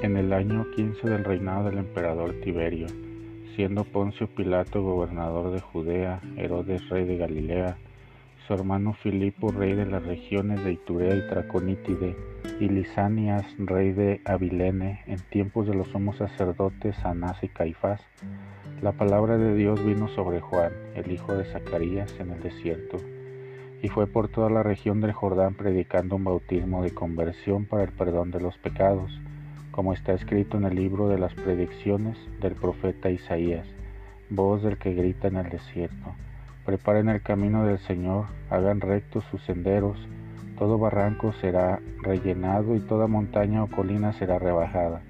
En el año 15 del reinado del emperador Tiberio, siendo Poncio Pilato gobernador de Judea, Herodes rey de Galilea, su hermano Filipo rey de las regiones de Iturea y Traconítide, y Lisanias rey de Abilene, en tiempos de los somos sacerdotes Anás y Caifás, la palabra de Dios vino sobre Juan, el hijo de Zacarías, en el desierto y fue por toda la región del Jordán predicando un bautismo de conversión para el perdón de los pecados, como está escrito en el libro de las predicciones del profeta Isaías, voz del que grita en el desierto. Preparen el camino del Señor, hagan rectos sus senderos, todo barranco será rellenado y toda montaña o colina será rebajada.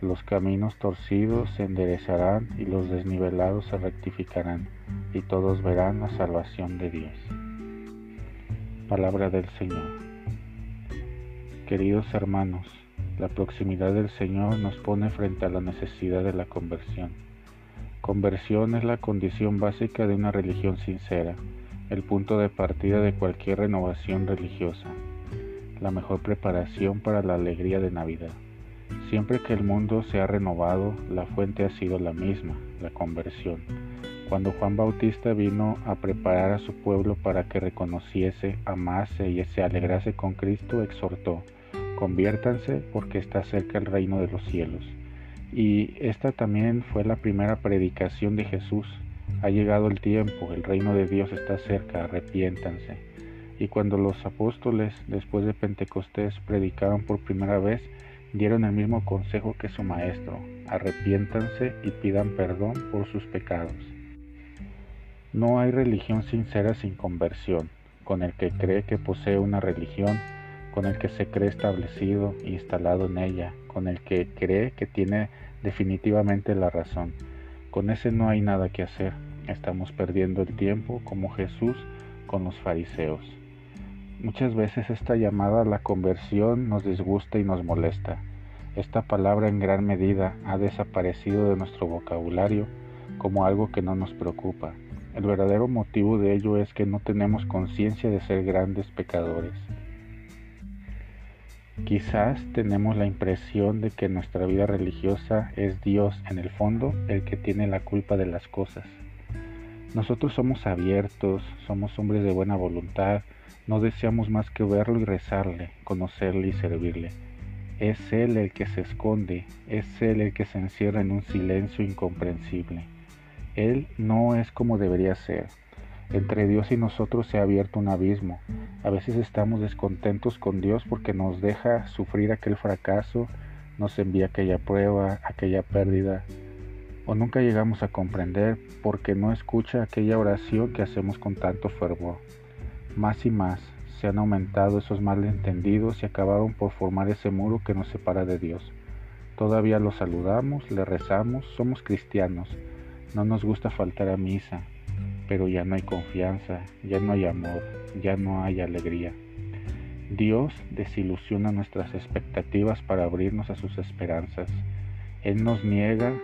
Los caminos torcidos se enderezarán y los desnivelados se rectificarán, y todos verán la salvación de Dios. Palabra del Señor. Queridos hermanos, la proximidad del Señor nos pone frente a la necesidad de la conversión. Conversión es la condición básica de una religión sincera, el punto de partida de cualquier renovación religiosa, la mejor preparación para la alegría de Navidad. Siempre que el mundo se ha renovado, la fuente ha sido la misma, la conversión cuando Juan Bautista vino a preparar a su pueblo para que reconociese, amase y se alegrase con Cristo, exhortó, conviértanse porque está cerca el reino de los cielos. Y esta también fue la primera predicación de Jesús. Ha llegado el tiempo, el reino de Dios está cerca, arrepiéntanse. Y cuando los apóstoles, después de Pentecostés, predicaron por primera vez, dieron el mismo consejo que su maestro, arrepiéntanse y pidan perdón por sus pecados. No hay religión sincera sin conversión, con el que cree que posee una religión, con el que se cree establecido e instalado en ella, con el que cree que tiene definitivamente la razón. Con ese no hay nada que hacer. Estamos perdiendo el tiempo como Jesús con los fariseos. Muchas veces esta llamada a la conversión nos disgusta y nos molesta. Esta palabra en gran medida ha desaparecido de nuestro vocabulario como algo que no nos preocupa. El verdadero motivo de ello es que no tenemos conciencia de ser grandes pecadores. Quizás tenemos la impresión de que nuestra vida religiosa es Dios en el fondo el que tiene la culpa de las cosas. Nosotros somos abiertos, somos hombres de buena voluntad, no deseamos más que verlo y rezarle, conocerle y servirle. Es Él el que se esconde, es Él el que se encierra en un silencio incomprensible. Él no es como debería ser. Entre Dios y nosotros se ha abierto un abismo. A veces estamos descontentos con Dios porque nos deja sufrir aquel fracaso, nos envía aquella prueba, aquella pérdida. O nunca llegamos a comprender porque no escucha aquella oración que hacemos con tanto fervor. Más y más se han aumentado esos malentendidos y acabaron por formar ese muro que nos separa de Dios. Todavía lo saludamos, le rezamos, somos cristianos no nos gusta faltar a misa, pero ya no hay confianza, ya no hay amor, ya no hay alegría. Dios desilusiona nuestras expectativas para abrirnos a sus esperanzas. Él nos niega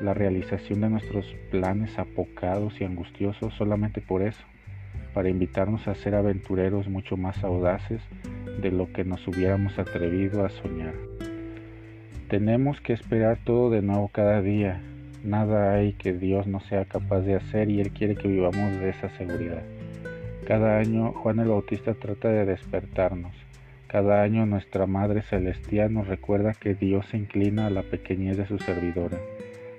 la realización de nuestros planes apocados y angustiosos solamente por eso, para invitarnos a ser aventureros mucho más audaces de lo que nos hubiéramos atrevido a soñar. Tenemos que esperar todo de nuevo cada día, Nada hay que Dios no sea capaz de hacer y Él quiere que vivamos de esa seguridad. Cada año Juan el Bautista trata de despertarnos. Cada año nuestra Madre Celestial nos recuerda que Dios se inclina a la pequeñez de su servidora.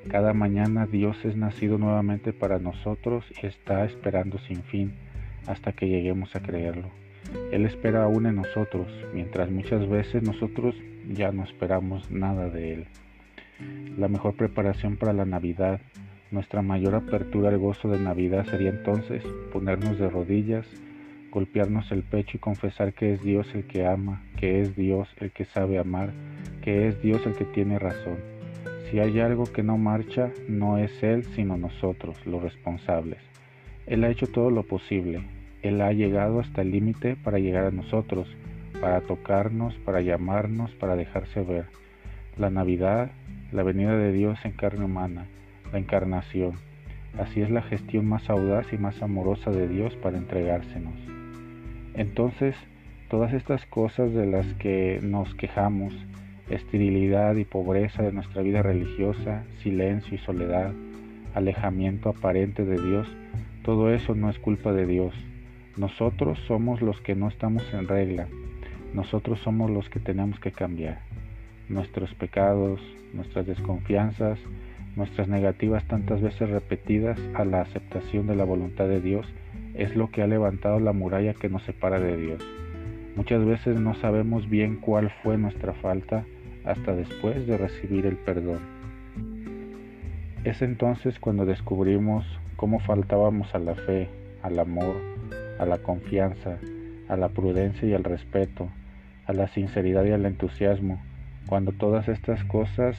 Cada mañana Dios es nacido nuevamente para nosotros y está esperando sin fin hasta que lleguemos a creerlo. Él espera aún en nosotros, mientras muchas veces nosotros ya no esperamos nada de Él la mejor preparación para la Navidad. Nuestra mayor apertura al gozo de Navidad sería entonces ponernos de rodillas, golpearnos el pecho y confesar que es Dios el que ama, que es Dios el que sabe amar, que es Dios el que tiene razón. Si hay algo que no marcha, no es Él, sino nosotros, los responsables. Él ha hecho todo lo posible. Él ha llegado hasta el límite para llegar a nosotros, para tocarnos, para llamarnos, para dejarse ver. La Navidad la venida de Dios en carne humana, la encarnación. Así es la gestión más audaz y más amorosa de Dios para entregársenos. Entonces, Todas estas cosas de las que nos quejamos, esterilidad y pobreza de nuestra vida religiosa, silencio y soledad, alejamiento aparente de Dios, todo eso no es culpa de Dios. Nosotros somos los que no estamos en regla. Nosotros somos los que tenemos que cambiar. Nuestros pecados, nuestras desconfianzas, nuestras negativas tantas veces repetidas a la aceptación de la voluntad de Dios es lo que ha levantado la muralla que nos separa de Dios. Muchas veces no sabemos bien cuál fue nuestra falta hasta después de recibir el perdón. Es entonces cuando descubrimos cómo faltábamos a la fe, al amor, a la confianza, a la prudencia y al respeto, a la sinceridad y al entusiasmo, cuando todas estas cosas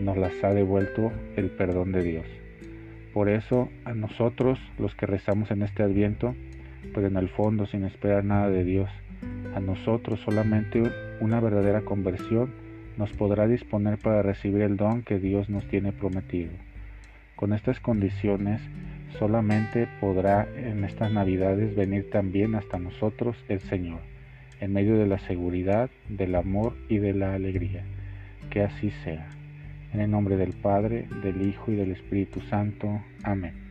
nos las ha devuelto el perdón de Dios. Por eso a nosotros, los que rezamos en este adviento, pues en el fondo sin esperar nada de Dios, a nosotros solamente una verdadera conversión nos podrá disponer para recibir el don que Dios nos tiene prometido. Con estas condiciones solamente podrá en estas navidades venir también hasta nosotros el Señor, en medio de la seguridad, del amor y de la alegría. Que así sea. En el nombre del Padre, del Hijo y del Espíritu Santo. Amén.